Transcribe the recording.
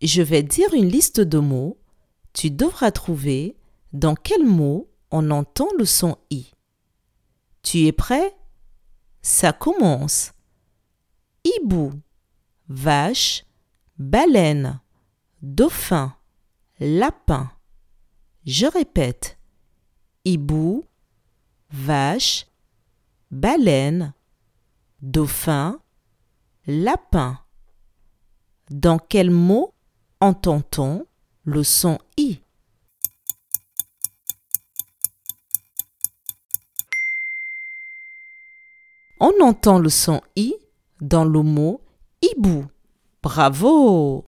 Je vais dire une liste de mots. Tu devras trouver dans quel mot on entend le son I. Tu es prêt? Ça commence. Hibou, vache, baleine, dauphin, lapin. Je répète. Hibou, vache, baleine, dauphin, lapin. Dans quel mot entend-on le son I? On entend le son I dans le mot hibou. Bravo